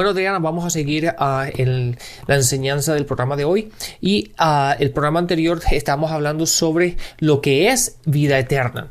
Bueno, Diana, vamos a seguir ah, la enseñanza del programa de hoy. Y uh, el programa anterior estábamos hablando sobre lo que es vida eterna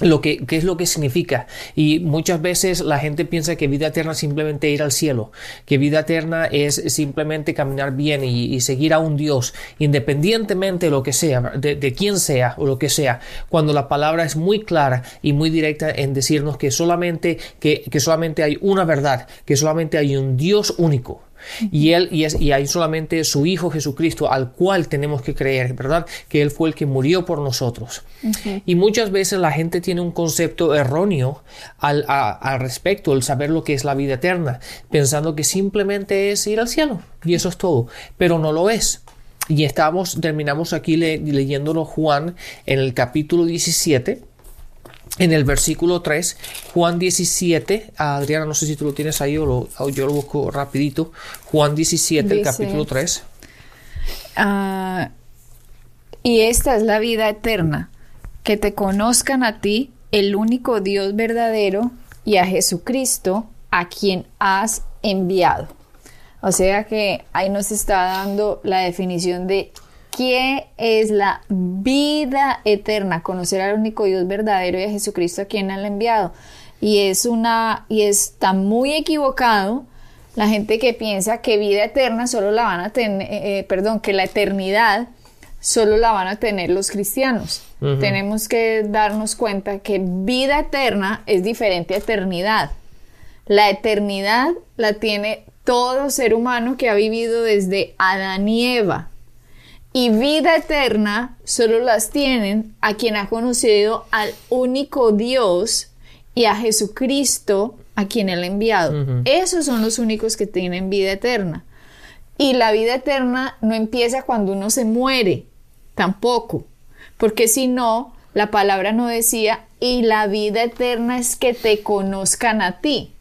lo que, qué es lo que significa. Y muchas veces la gente piensa que vida eterna es simplemente ir al cielo, que vida eterna es simplemente caminar bien y, seguir a un Dios, independientemente de lo que sea, de, quién sea o lo que sea, cuando la palabra es muy clara y muy directa en decirnos que solamente, que, que solamente hay una verdad, que solamente hay un Dios único y él y, es, y hay solamente su Hijo Jesucristo al cual tenemos que creer, ¿verdad? Que Él fue el que murió por nosotros. Y muchas veces la gente tiene un concepto erróneo al, al respecto, el saber lo que es la vida eterna, pensando que simplemente es ir al cielo y eso es todo, pero no lo es. Y estamos, terminamos aquí leyéndolo Juan en el capítulo 17 en el versículo 3, Juan 17, Adriana, no sé si tú lo tienes ahí o, yo lo busco rapidito, Juan 17, el capítulo 3. Ah, y esta es la vida eterna, que te conozcan a ti, el único Dios verdadero, y a Jesucristo, a quien has enviado. O sea que ahí nos está dando la definición de ¿Qué es la vida eterna? Conocer al único Dios verdadero y a Jesucristo a quien han enviado. Y es una, y está muy equivocado la gente que piensa que vida eterna solo la van a tener, eh, eh, perdón, que la eternidad solo la van a tener los cristianos. Tenemos que darnos cuenta que vida eterna es diferente a eternidad. La eternidad la tiene todo ser humano que ha vivido desde Adán y Eva y vida eterna solo las tienen a quien ha conocido al único Dios y a Jesucristo a quien él ha enviado. Esos son los únicos que tienen vida eterna. Y la vida eterna no empieza cuando uno se muere, tampoco, porque si no, la palabra no decía, y la vida eterna es que te conozcan a ti.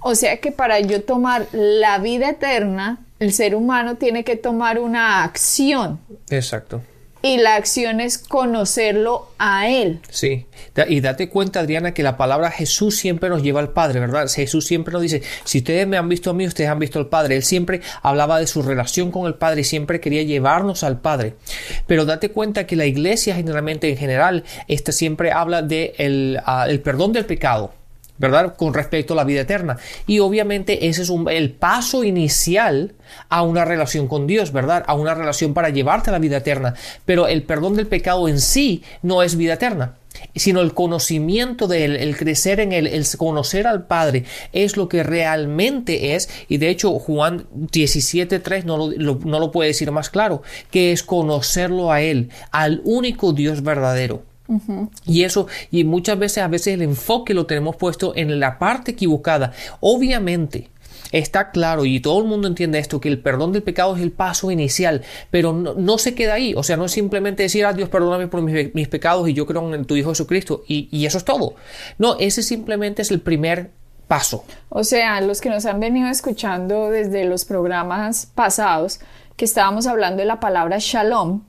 O sea que para yo tomar la vida eterna, el ser humano tiene que tomar una acción. Exacto. Y la acción es conocerlo a Él. Sí. Y date cuenta, Adriana, que la palabra Jesús siempre nos lleva al Padre, ¿verdad? Jesús siempre nos dice, si ustedes me han visto a mí, ustedes han visto al Padre. Él siempre hablaba de su relación con el Padre y siempre quería llevarnos al Padre. Pero date cuenta que la iglesia generalmente, en general, esta siempre habla de el, ah, el perdón del pecado. ¿Verdad? Con respecto a la vida eterna. Y obviamente ese es el paso inicial a una relación con Dios, ¿verdad? A una relación para llevarte a la vida eterna. Pero el perdón del pecado en sí no es vida eterna sino el conocimiento de él, el crecer en él, el conocer al Padre es lo que realmente es, y de hecho Juan 17.3 no no lo puede decir más claro, que es conocerlo a él, al único Dios verdadero. Y eso, y muchas veces, a veces el enfoque lo tenemos puesto en la parte equivocada. Obviamente, está claro y todo el mundo entiende esto, que el perdón del pecado es el paso inicial, pero no, se queda ahí. O sea, no es simplemente decir, ah, Dios, perdóname por mis, pecados y yo creo en tu Hijo Jesucristo y, y eso es todo. No, ese simplemente es el primer paso. O sea, los que nos han venido escuchando desde los programas pasados, que estábamos hablando de la palabra shalom,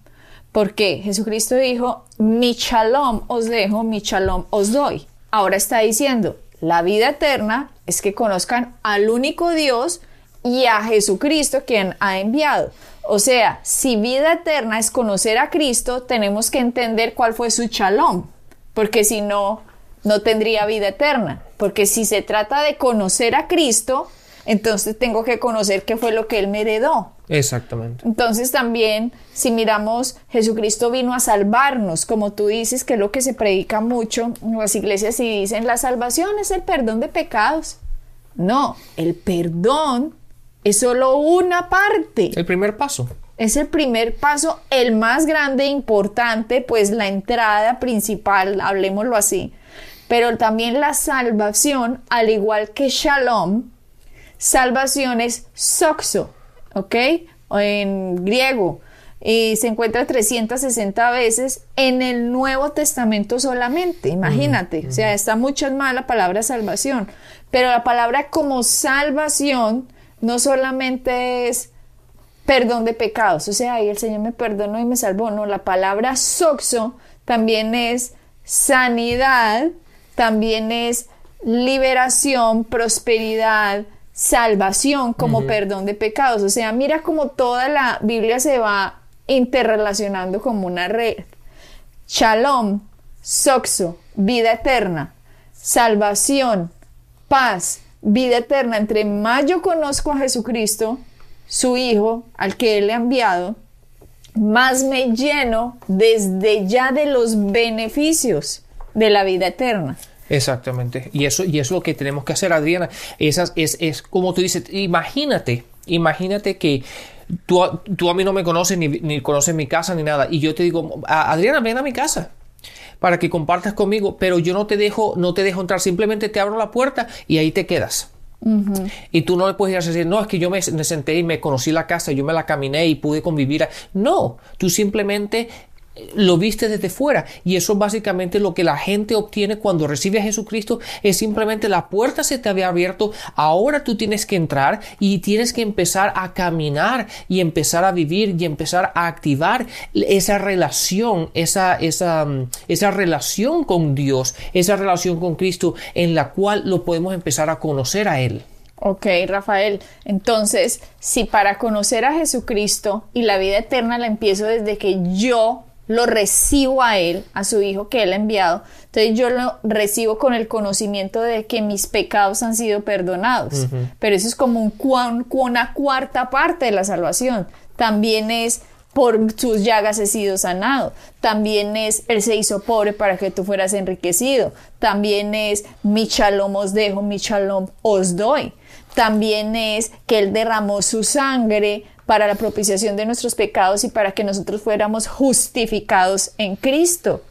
porque Jesucristo dijo, mi shalom os dejo, mi shalom os doy. Ahora está diciendo, la vida eterna es que conozcan al único Dios y a Jesucristo quien ha enviado. O sea, si vida eterna es conocer a Cristo, tenemos que entender cuál fue su shalom, porque si no, no tendría vida eterna. Porque si se trata de conocer a Cristo, entonces tengo que conocer qué fue lo que Él me heredó. Exactamente. Entonces también, si miramos, Jesucristo vino a salvarnos, como tú dices, que es lo que se predica mucho en las iglesias y dicen, la salvación es el perdón de pecados. No, el perdón es solo una parte. El primer paso. Es el primer paso, el más grande e importante, pues la entrada principal, hablemoslo así. Pero también la salvación, al igual que shalom, salvación es soxo, ¿ok? En griego. y se encuentra 360 veces en el Nuevo Testamento solamente, imagínate, o sea, está mucho más la palabra salvación, pero la palabra como salvación no solamente es perdón de pecados, o sea, ahí el Señor me perdonó y me salvó, no, la palabra soxo también es sanidad, también es liberación, prosperidad, salvación como perdón de pecados. O sea, mira cómo toda la Biblia se va interrelacionando como una red. Shalom, soxo, vida eterna, salvación, paz, vida eterna. Entre más yo conozco a Jesucristo, su Hijo, al que Él ha enviado, más me lleno desde ya de los beneficios de la vida eterna. Exactamente. Y eso, y es lo que tenemos que hacer, Adriana. Esas, es, es como tú dices, imagínate, imagínate que tú, tú a mí no me conoces ni, ni conoces mi casa ni nada. Y yo te digo, Adriana, ven a mi casa para que compartas conmigo, pero yo no te dejo, no te dejo entrar, simplemente te abro la puerta y ahí te quedas. Y tú no le puedes ir a decir, no, es que yo me, me, senté y me conocí la casa, yo me la caminé y pude convivir. No, tú simplemente lo viste desde fuera y eso básicamente lo que la gente obtiene cuando recibe a Jesucristo es simplemente la puerta se te había abierto ahora tú tienes que entrar y tienes que empezar a caminar y empezar a vivir y empezar a activar esa relación esa esa esa relación con Dios esa relación con Cristo en la cual lo podemos empezar a conocer a él Ok, Rafael. Entonces, si para conocer a Jesucristo y la vida eterna la empiezo desde que yo lo recibo a Él, a su Hijo que Él ha enviado. Entonces yo lo recibo con el conocimiento de que mis pecados han sido perdonados. Pero eso es como un, una cuarta parte de la salvación. También es por sus llagas he sido sanado. También es Él se hizo pobre para que tú fueras enriquecido. También es mi shalom os dejo, mi shalom os doy. También es que Él derramó su sangre para la propiciación de nuestros pecados y para que nosotros fuéramos justificados en Cristo.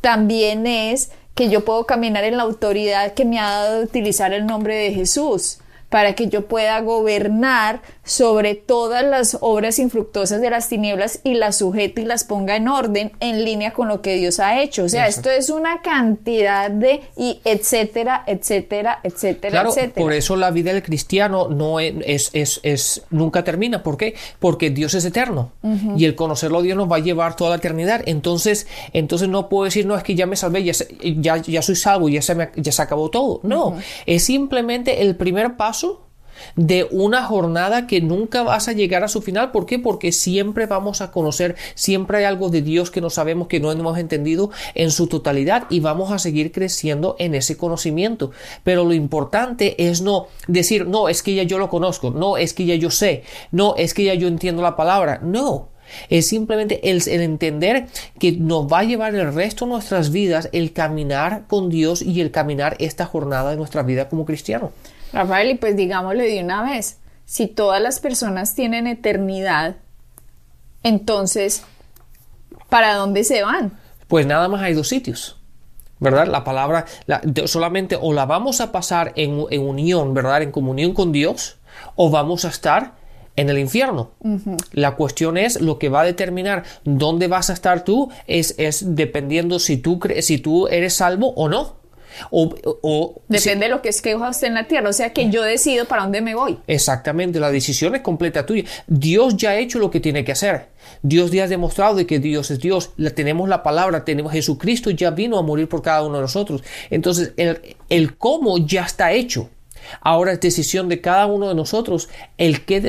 También es que yo puedo caminar en la autoridad que me ha dado utilizar el nombre de Jesús para que yo pueda gobernar sobre todas las obras infructuosas de las tinieblas y las sujete y las ponga en orden en línea con lo que Dios ha hecho. O sea, esto es una cantidad de y etcétera, etcétera, etcétera, claro, etcétera. Por eso la vida del cristiano no es, es, es, nunca termina. ¿Por qué? Porque Dios es eterno y el conocerlo a Dios nos va a llevar toda la eternidad. Entonces, entonces no puedo decir, no, es que ya me salvé, ya, ya, ya soy salvo, ya se, me, ya se acabó todo. No, es simplemente el primer paso de una jornada que nunca vas a llegar a su final. ¿Por qué? Porque siempre vamos a conocer, siempre hay algo de Dios que no sabemos, que no hemos entendido en su totalidad y vamos a seguir creciendo en ese conocimiento. Pero lo importante es no decir, no, es que ya yo lo conozco, no, es que ya yo sé, no, es que ya yo entiendo la palabra. No, es simplemente el, entender que nos va a llevar el resto de nuestras vidas el caminar con Dios y el caminar esta jornada de nuestra vida como cristiano. Rafael, y pues digámosle de una vez, si todas las personas tienen eternidad, entonces, ¿para dónde se van? Pues nada más hay dos sitios. ¿Verdad? La palabra solamente o la vamos a pasar en, en, unión, ¿verdad? En comunión con Dios, o vamos a estar en el infierno. La cuestión es lo que va a determinar dónde vas a estar tú, es, es dependiendo si tú, si tú eres salvo o no. O, Depende de lo que es que usted en la tierra, o sea que yo decido para dónde me voy. Exactamente, la decisión es completa tuya. Dios ya ha hecho lo que tiene que hacer. Dios ya ha demostrado de que Dios es Dios. La, tenemos la palabra, tenemos Jesucristo ya vino a morir por cada uno de nosotros. Entonces, el, el cómo ya está hecho. Ahora es decisión de cada uno de nosotros el qué,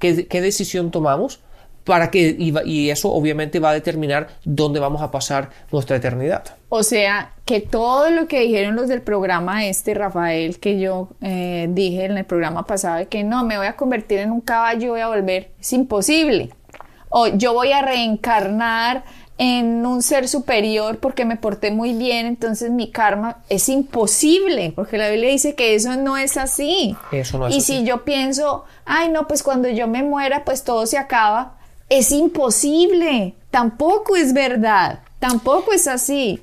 qué, qué decisión tomamos para que y, eso obviamente va a determinar dónde vamos a pasar nuestra eternidad. O sea, que todo lo que dijeron los del programa este, Rafael, que yo eh, dije en el programa pasado, que no, me voy a convertir en un caballo, voy a volver, es imposible. O yo voy a reencarnar en un ser superior porque me porté muy bien, entonces mi karma es imposible, porque la Biblia dice que eso no es así. Eso no es y así. si yo pienso, ay no, pues cuando yo me muera, pues todo se acaba, es imposible, tampoco es verdad, tampoco es así.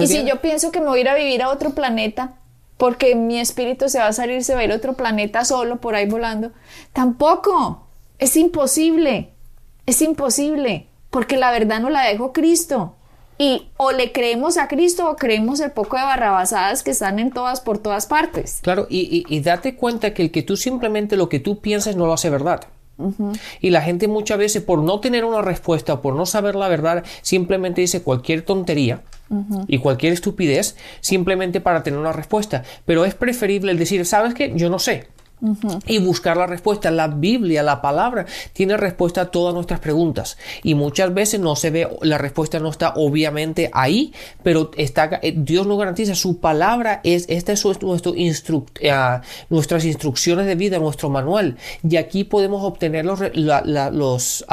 Y si yo pienso que me voy a ir a vivir a otro planeta, porque mi espíritu se va a salir, se va a ir a otro planeta solo por ahí volando, tampoco, es imposible, es imposible. porque la verdad no la dejó Cristo. Y o le creemos a Cristo o creemos el poco de barrabasadas que están en todas por todas partes. Claro, y, y, date cuenta que el que tú simplemente lo que tú piensas no lo hace verdad. Y la gente muchas veces por no tener una respuesta, por no saber la verdad, simplemente dice cualquier tontería y cualquier estupidez simplemente para tener una respuesta. Pero es preferible el decir, ¿sabes qué? Yo no sé y buscar la respuesta. La Biblia, la palabra, tiene respuesta a todas nuestras preguntas y muchas veces no se ve, la respuesta no está obviamente ahí, pero está, eh, Dios nos garantiza, su palabra es, esta es nuestro uh, nuestras instrucciones de vida, nuestro manual y aquí podemos obtener los, los,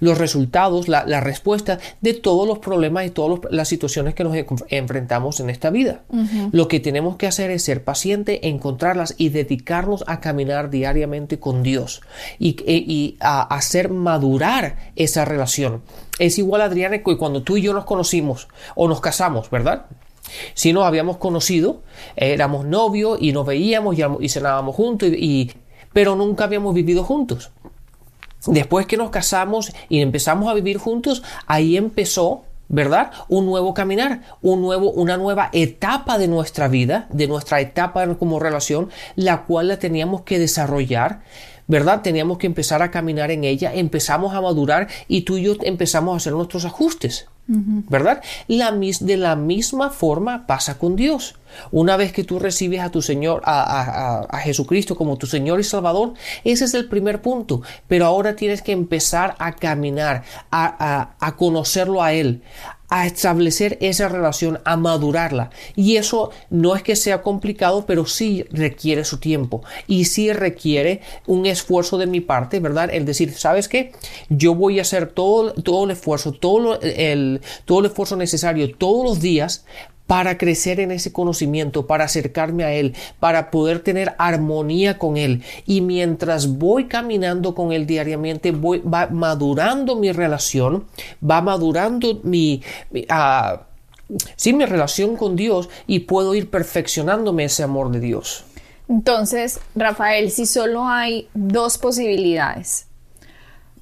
los resultados, la, la, respuesta de todos los problemas y todas las situaciones que nos enfrentamos en esta vida. Lo que tenemos que hacer es ser paciente, encontrarlas y dedicarnos a caminar diariamente con Dios y, e, a hacer madurar esa relación. Es igual, Adriana, que cuando tú y yo nos conocimos o nos casamos, ¿verdad? Si nos habíamos conocido, éramos novios y nos veíamos y, cenábamos juntos, y, pero nunca habíamos vivido juntos. Después que nos casamos y empezamos a vivir juntos, ahí empezó ¿verdad? Un nuevo caminar, un nuevo, una nueva etapa de nuestra vida, de nuestra etapa como relación, la cual la teníamos que desarrollar, ¿verdad? Teníamos que empezar a caminar en ella, empezamos a madurar y tú y yo empezamos a hacer nuestros ajustes. ¿Verdad? La, de la misma forma pasa con Dios. Una vez que tú recibes a tu Señor, a, Jesucristo como tu Señor y Salvador, ese es el primer punto. Pero ahora tienes que empezar a caminar, a, conocerlo a Él, a establecer esa relación, a madurarla. Y eso no es que sea complicado, pero sí requiere su tiempo y sí requiere un esfuerzo de mi parte, ¿verdad? El decir, ¿sabes qué? Yo voy a hacer todo, todo el esfuerzo, todo el, todo el esfuerzo necesario todos los días para crecer en ese conocimiento, para acercarme a Él, para poder tener armonía con Él. Y mientras voy caminando con Él diariamente, va madurando mi relación, va madurando mi... Ah, mi relación con Dios y puedo ir perfeccionándome ese amor de Dios. Entonces, Rafael, si solo hay dos posibilidades,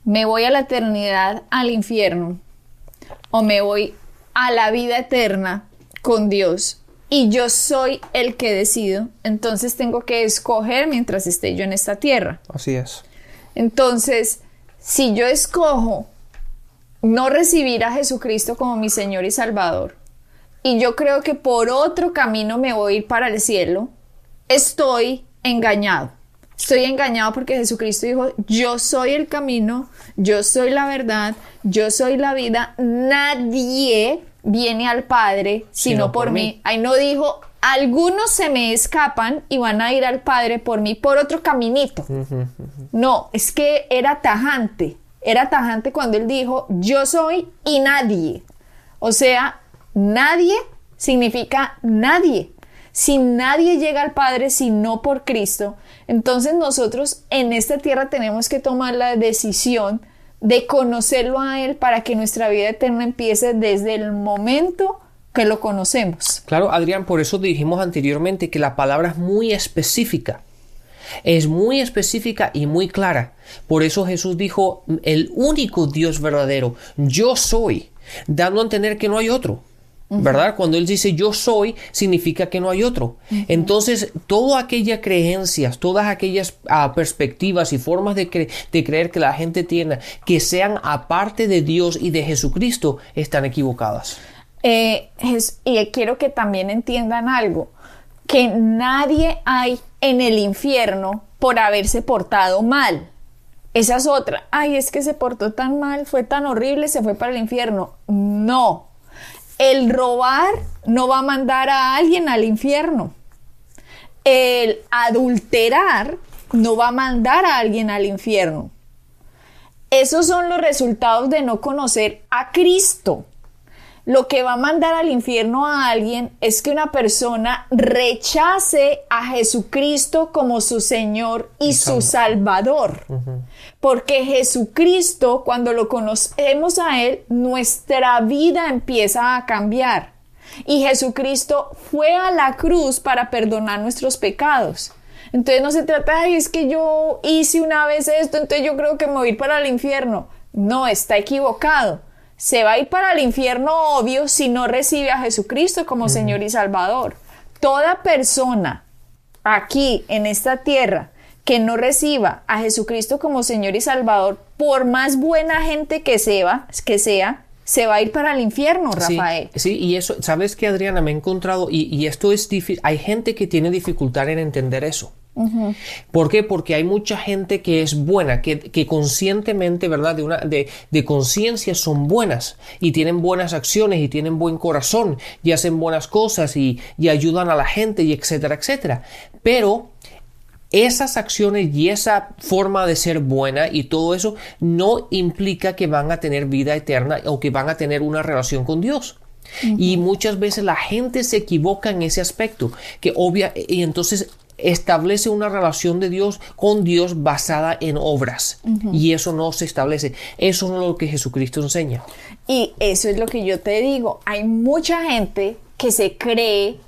me voy a la eternidad al infierno o me voy a la vida eterna, con Dios y yo soy el que decido, entonces tengo que escoger mientras esté yo en esta tierra. Así es. Entonces, si yo escojo no recibir a Jesucristo como mi Señor y Salvador, y yo creo que por otro camino me voy a ir para el cielo, estoy engañado. Estoy engañado porque Jesucristo dijo, yo soy el camino, yo soy la verdad, yo soy la vida, nadie viene al Padre, sino, por, mí. Ahí no dijo, algunos se me escapan y van a ir al Padre por mí por otro caminito. No, es que era tajante. Era tajante cuando él dijo, yo soy y nadie. O sea, nadie significa nadie. Si nadie llega al Padre sino por Cristo, entonces nosotros en esta tierra tenemos que tomar la decisión de conocerlo a Él para que nuestra vida eterna empiece desde el momento que lo conocemos. Claro, Adrián, por eso dijimos anteriormente que la palabra es muy específica. Es muy específica y muy clara. Por eso Jesús dijo, el único Dios verdadero, yo soy, dando a entender que no hay otro. ¿Verdad? Cuando él dice yo soy, significa que no hay otro. Entonces, todas aquellas creencias, todas aquellas ah, perspectivas y formas de, creer que la gente tiene que sean aparte de Dios y de Jesucristo, están equivocadas. Eh, y quiero que también entiendan algo, que nadie hay en el infierno por haberse portado mal. Esa es otra. Ay, es que se portó tan mal, fue tan horrible, se fue para el infierno. No, el robar no va a mandar a alguien al infierno. El adulterar no va a mandar a alguien al infierno. Esos son los resultados de no conocer a Cristo lo que va a mandar al infierno a alguien es que una persona rechace a Jesucristo como su Señor y, su Salvador. Porque Jesucristo, cuando lo conocemos a Él, nuestra vida empieza a cambiar. Y Jesucristo fue a la cruz para perdonar nuestros pecados. Entonces no se trata de, es que yo hice una vez esto, entonces yo creo que me voy a ir para el infierno. No, está equivocado. Se va a ir para el infierno obvio si no recibe a Jesucristo como Señor y Salvador. Toda persona aquí en esta tierra que no reciba a Jesucristo como Señor y Salvador, por más buena gente que sea, que sea se va a ir para el infierno, Rafael. Sí, y eso, ¿sabes qué, Adriana? Me he encontrado, y, esto es difícil, hay gente que tiene dificultad en entender eso. ¿Por qué? Porque hay mucha gente que es buena, que, conscientemente, ¿verdad? De, una, de, de conciencia son buenas y tienen buenas acciones y tienen buen corazón y hacen buenas cosas y, y ayudan a la gente y etcétera, etcétera. Pero esas acciones y esa forma de ser buena y todo eso no implica que van a tener vida eterna o que van a tener una relación con Dios. Y muchas veces la gente se equivoca en ese aspecto, que obvia, y entonces establece una relación de Dios con Dios basada en obras. Y eso no se establece. Eso no es lo que Jesucristo enseña. Y eso es lo que yo te digo. Hay mucha gente que se cree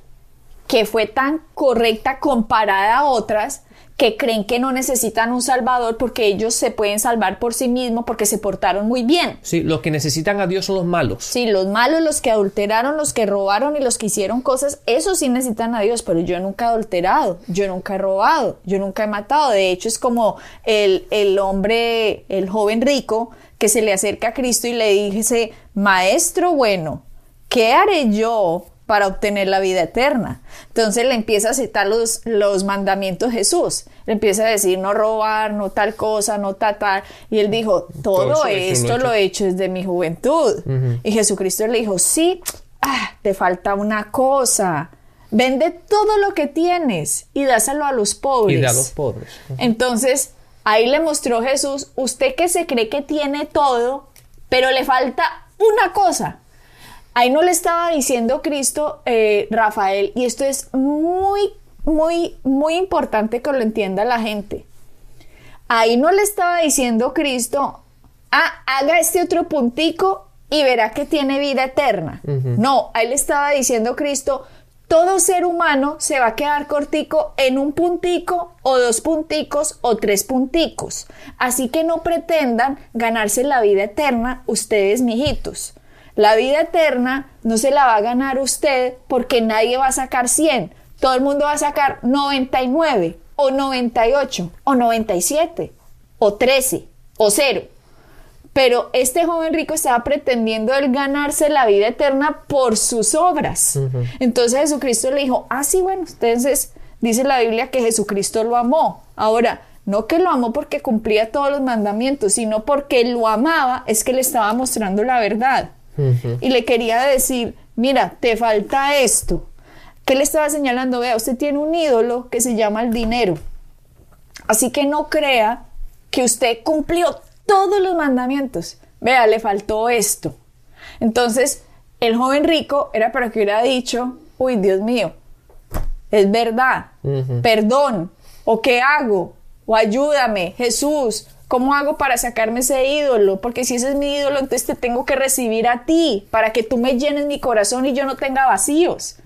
que fue tan correcta comparada a otras que creen que no necesitan un salvador porque ellos se pueden salvar por sí mismos porque se portaron muy bien. Sí, los que necesitan a Dios son los malos. Sí, los malos, los que adulteraron, los que robaron y los que hicieron cosas, esos sí necesitan a Dios, pero yo nunca he adulterado, yo nunca he robado, yo nunca he matado. De hecho, es como el, el hombre, el joven rico que se le acerca a Cristo y le dice, maestro bueno, ¿qué haré yo para obtener la vida eterna. Entonces le empieza a citar los, los mandamientos Jesús. Le empieza a decir no robar, no tal cosa, no tal, tal. Y él dijo, todo, esto lo he, hecho. desde mi juventud. Y Jesucristo le dijo, sí, ah, te falta una cosa. Vende todo lo que tienes y dáselo a los pobres. Y da a los pobres. Entonces, ahí le mostró Jesús, usted que se cree que tiene todo, pero le falta una cosa. Ahí no le estaba diciendo Cristo, eh, Rafael, y esto es muy, muy, muy importante que lo entienda la gente. Ahí no le estaba diciendo Cristo, ah, haga este otro puntico y verá que tiene vida eterna. No, ahí le estaba diciendo Cristo, todo ser humano se va a quedar cortico en un puntico o dos punticos o tres punticos. Así que no pretendan ganarse la vida eterna ustedes, mijitos. La vida eterna no se la va a ganar usted porque nadie va a sacar 100. Todo el mundo va a sacar 99 o 98 o 97 o 13 o 0. Pero este joven rico estaba pretendiendo el ganarse la vida eterna por sus obras. Entonces Jesucristo le dijo, ah, sí, bueno, entonces dice la Biblia que Jesucristo lo amó. Ahora, no que lo amó porque cumplía todos los mandamientos, sino porque lo amaba, es que le estaba mostrando la verdad y le quería decir, mira, te falta esto. ¿Qué le estaba señalando? Vea, usted tiene un ídolo que se llama el dinero. Así que no crea que usted cumplió todos los mandamientos. Vea, le faltó esto. Entonces, el joven rico era para que hubiera dicho, uy, Dios mío, es verdad, perdón, o qué hago, o ayúdame, Jesús, ¿Cómo hago para sacarme ese ídolo? Porque si ese es mi ídolo, entonces te tengo que recibir a ti para que tú me llenes mi corazón y yo no tenga vacíos.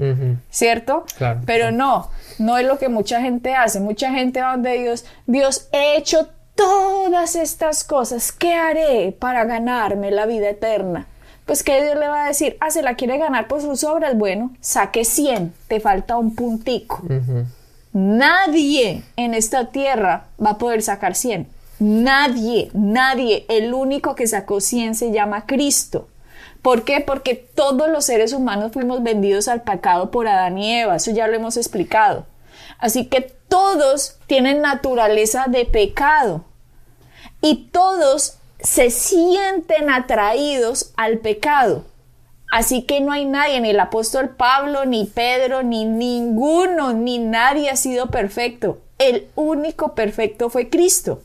¿Cierto? Claro, Pero no, no es lo que mucha gente hace. Mucha gente va donde Dios, Dios, he hecho todas estas cosas. ¿Qué haré para ganarme la vida eterna? Pues que Dios le va a decir, ah, se la quiere ganar por sus obras. Bueno, saque 100, te falta un puntico. Nadie en esta tierra va a poder sacar 100. Nadie, nadie, el único que sacó 100 se llama Cristo. ¿Por qué? Porque todos los seres humanos fuimos vendidos al pecado por Adán y Eva, eso ya lo hemos explicado. Así que todos tienen naturaleza de pecado y todos se sienten atraídos al pecado. Así que no hay nadie, ni el apóstol Pablo, ni Pedro, ni ninguno, ni nadie ha sido perfecto. El único perfecto fue Cristo.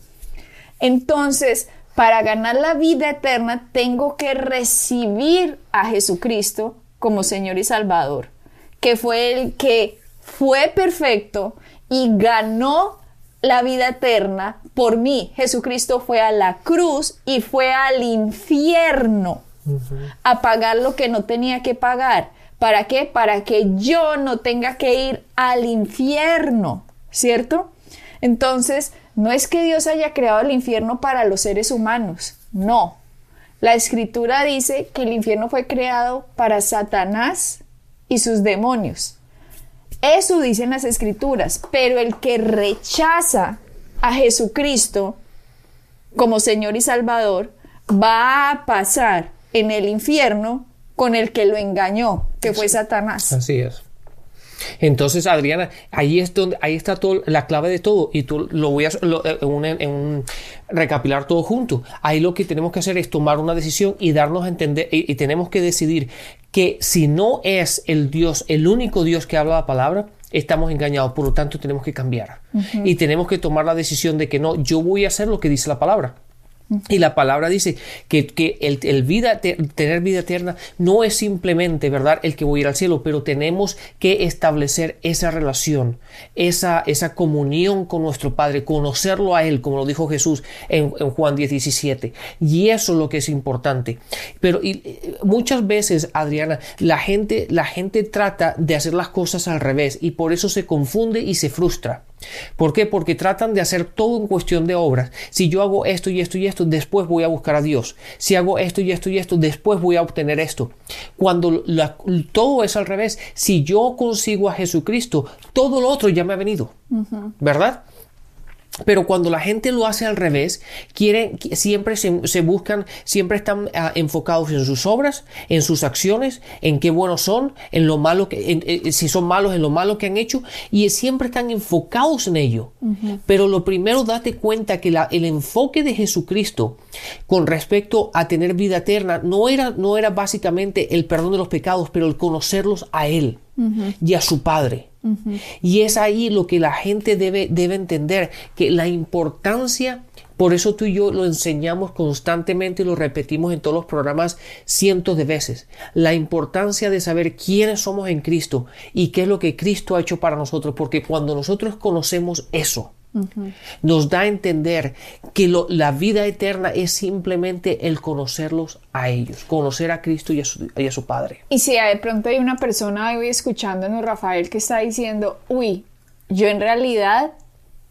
Entonces, para ganar la vida eterna, tengo que recibir a Jesucristo como Señor y Salvador, que fue el que fue perfecto y ganó la vida eterna por mí. Jesucristo fue a la cruz y fue al infierno a pagar lo que no tenía que pagar. ¿Para qué? Para que yo no tenga que ir al infierno, ¿cierto? Entonces, no es que Dios haya creado el infierno para los seres humanos, no. La escritura dice que el infierno fue creado para Satanás y sus demonios. Eso dicen las escrituras, pero el que rechaza a Jesucristo como Señor y Salvador va a pasar en el infierno con el que lo engañó, que fue Satanás. Así es. Entonces, Adriana, ahí es donde, ahí está todo, la clave de todo, y tú lo voy a eh, en, un, recapilar todo junto. Ahí lo que tenemos que hacer es tomar una decisión y darnos a entender, y, tenemos que decidir que si no es el Dios, el único Dios que habla la palabra, estamos engañados, por lo tanto tenemos que cambiar. Y tenemos que tomar la decisión de que no, yo voy a hacer lo que dice la palabra. Y la palabra dice que, el, vida, tener vida eterna no es simplemente, ¿verdad?, el que voy a ir al cielo, pero tenemos que establecer esa relación, esa, esa comunión con nuestro Padre, conocerlo a Él, como lo dijo Jesús en, Juan 17. Y eso es lo que es importante. Pero muchas veces, Adriana, la gente, la gente trata de hacer las cosas al revés y por eso se confunde y se frustra. ¿Por qué? Porque tratan de hacer todo en cuestión de obras. Si yo hago esto y esto y esto, después voy a buscar a Dios. Si hago esto y esto y esto, después voy a obtener esto. Cuando todo es al revés, si yo consigo a Jesucristo, todo lo otro ya me ha venido. ¿Verdad? Pero cuando la gente lo hace al revés, quieren, siempre se, buscan, siempre están ah, enfocados en sus obras, en sus acciones, en qué buenos son, en lo malo que, eh, si son malos, en lo malo que han hecho, y siempre están enfocados en ello. Pero lo primero, date cuenta que el enfoque de Jesucristo con respecto a tener vida eterna no era, no era básicamente el perdón de los pecados, pero el conocerlos a Él y a su Padre. Y es ahí lo que la gente debe, debe entender, que la importancia, por eso tú y yo lo enseñamos constantemente y lo repetimos en todos los programas cientos de veces, la importancia de saber quiénes somos en Cristo y qué es lo que Cristo ha hecho para nosotros, porque cuando nosotros conocemos eso, nos da a entender que la vida eterna es simplemente el conocerlos a ellos, conocer a Cristo y a su, Padre. Y si de pronto hay una persona hoy escuchándonos, Rafael, que está diciendo, uy, yo en realidad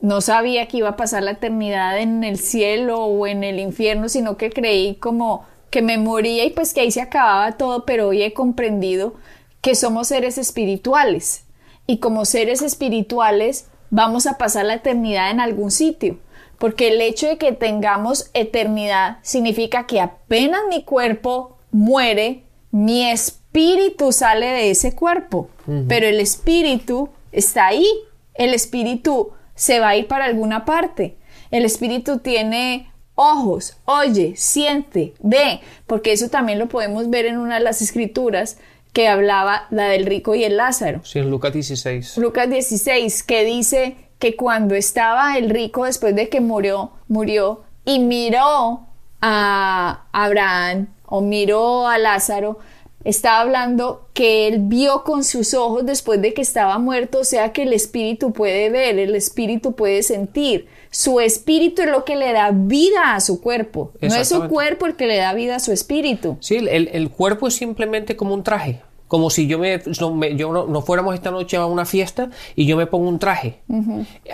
no sabía que iba a pasar la eternidad en el cielo o en el infierno, sino que creí como que me moría y pues que ahí se acababa todo, pero hoy he comprendido que somos seres espirituales y como seres espirituales vamos a pasar la eternidad en algún sitio. Porque el hecho de que tengamos eternidad significa que apenas mi cuerpo muere, mi espíritu sale de ese cuerpo. Pero el espíritu está ahí. El espíritu se va a ir para alguna parte. El espíritu tiene ojos, oye, siente, ve, porque eso también lo podemos ver en una de las escrituras que hablaba la del rico y el Lázaro. Sí, en Lucas 16. Lucas 16, que dice que cuando estaba el rico después de que murió, murió y miró a Abraham o miró a Lázaro, estaba hablando que él vio con sus ojos después de que estaba muerto, o sea que el espíritu puede ver, el espíritu puede sentir. Su espíritu es lo que le da vida a su cuerpo. No es su cuerpo el que le da vida a su espíritu. Sí, el, el cuerpo es simplemente como un traje como si yo me, no, yo no, fuéramos esta noche a una fiesta y yo me pongo un traje.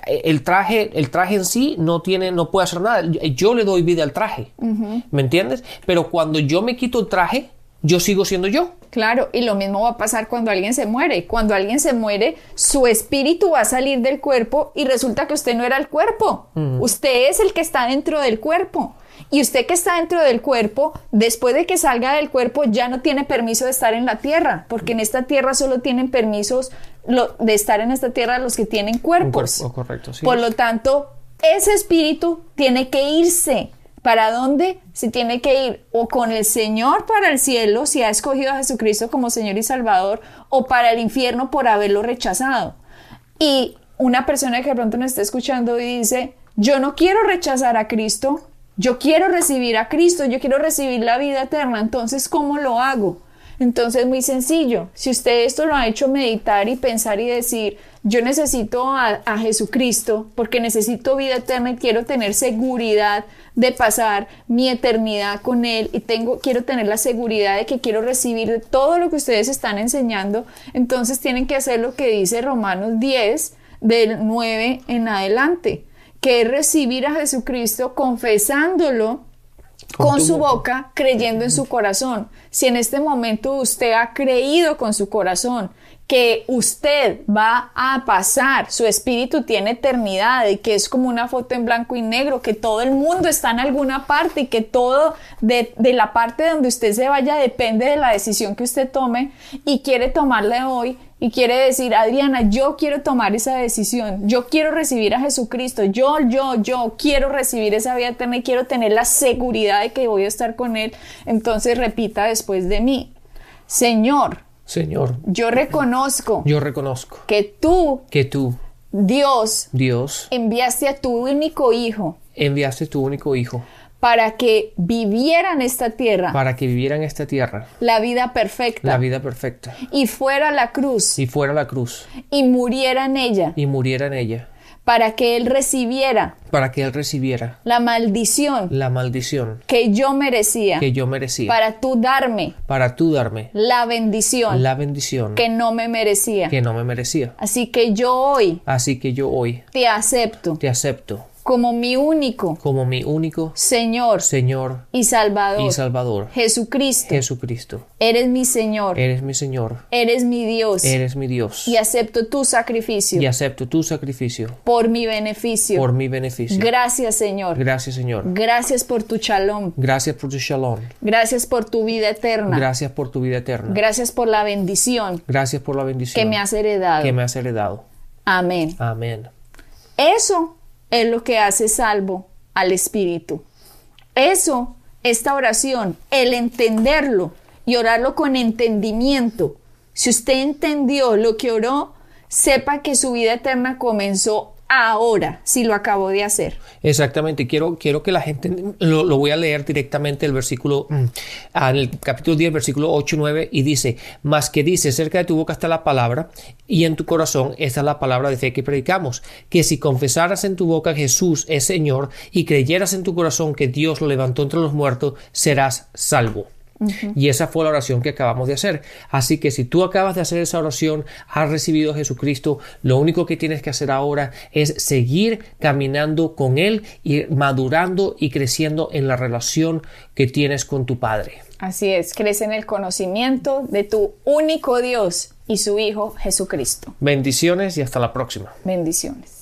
El traje, el traje en sí no tiene, no puede hacer nada. Yo le doy vida al traje. ¿Me entiendes? Pero cuando yo me quito el traje, yo sigo siendo yo. Claro, y lo mismo va a pasar cuando alguien se muere. Cuando alguien se muere, su espíritu va a salir del cuerpo y resulta que usted no era el cuerpo. Usted es el que está dentro del cuerpo. Y usted que está dentro del cuerpo, después de que salga del cuerpo, ya no tiene permiso de estar en la tierra, porque en esta tierra solo tienen permisos de estar en esta tierra los que tienen cuerpos. correcto, Por lo tanto, ese espíritu tiene que irse. ¿Para dónde? Se tiene que ir o con el Señor para el cielo, si ha escogido a Jesucristo como Señor y Salvador, o para el infierno por haberlo rechazado. Y una persona que de pronto nos está escuchando y dice, yo no quiero rechazar a Cristo, yo quiero recibir a Cristo, yo quiero recibir la vida eterna, entonces ¿cómo lo hago? Entonces muy sencillo, si usted esto lo ha hecho meditar y pensar y decir, yo necesito a, Jesucristo porque necesito vida eterna y quiero tener seguridad de pasar mi eternidad con Él y tengo, quiero tener la seguridad de que quiero recibir de todo lo que ustedes están enseñando, entonces tienen que hacer lo que dice Romanos 10 del 9 en adelante que es recibir a Jesucristo confesándolo con, su boca, creyendo en su corazón. Si en este momento usted ha creído con su corazón que usted va a pasar, su espíritu tiene eternidad y que es como una foto en blanco y negro, que todo el mundo está en alguna parte y que todo de, de la parte donde usted se vaya depende de la decisión que usted tome y quiere tomarla hoy, y quiere decir, Adriana, yo quiero tomar esa decisión, yo quiero recibir a Jesucristo, yo, yo, yo quiero recibir esa vida eterna y quiero tener la seguridad de que voy a estar con Él, entonces repita después de mí, Señor, Señor, yo reconozco, yo reconozco que tú, que tú, Dios, Dios, enviaste a tu único Hijo enviaste tu único Hijo para que viviera en esta tierra para que viviera en esta tierra la vida perfecta la vida perfecta. y fuera a la cruz y fuera a la cruz. y muriera en ella. Y muriera en ella para que Él recibiera para que Él recibiera la maldición la maldición que yo merecía que yo merecía para tú darme para tú darme la bendición la bendición que no me merecía. que no me merecía. Así que yo hoy Así que yo hoy te acepto te acepto como mi único como mi único Señor Señor y Salvador. y Salvador, Jesucristo, Jesucristo. eres mi Señor, Eres mi Señor, eres mi Dios eres mi Dios. y acepto tu sacrificio Y acepto tu sacrificio por mi beneficio. por mi beneficio. Gracias Señor. Gracias, Señor. Gracias por tu shalom. Gracias por tu shalom. Gracias por tu vida eterna. Gracias por tu vida eterna. Gracias por la bendición Gracias por la bendición que me has heredado. que me has heredado. Amén. Amén. Eso es lo que hace salvo al espíritu. Eso, esta oración, el entenderlo y orarlo con entendimiento. Si usted entendió lo que oró, sepa que su vida eterna comenzó ahora, si lo acabó de hacer. Exactamente, quiero, quiero que la gente, lo, lo voy a leer directamente el versículo, mm, en el capítulo 10, versículo 8 y 9, y dice, más que dice, cerca de tu boca está la palabra, y en tu corazón esta es la palabra de fe que predicamos, que si confesaras en tu boca Jesús es Señor, y creyeras en tu corazón que Dios lo levantó entre los muertos, serás salvo. Y esa fue la oración que acabamos de hacer. Así que si tú acabas de hacer esa oración, has recibido a Jesucristo, lo único que tienes que hacer ahora es seguir caminando con Él y madurando y creciendo en la relación que tienes con tu Padre. Así es, crece en el conocimiento de tu único Dios y su Hijo Jesucristo. Bendiciones y hasta la próxima. Bendiciones.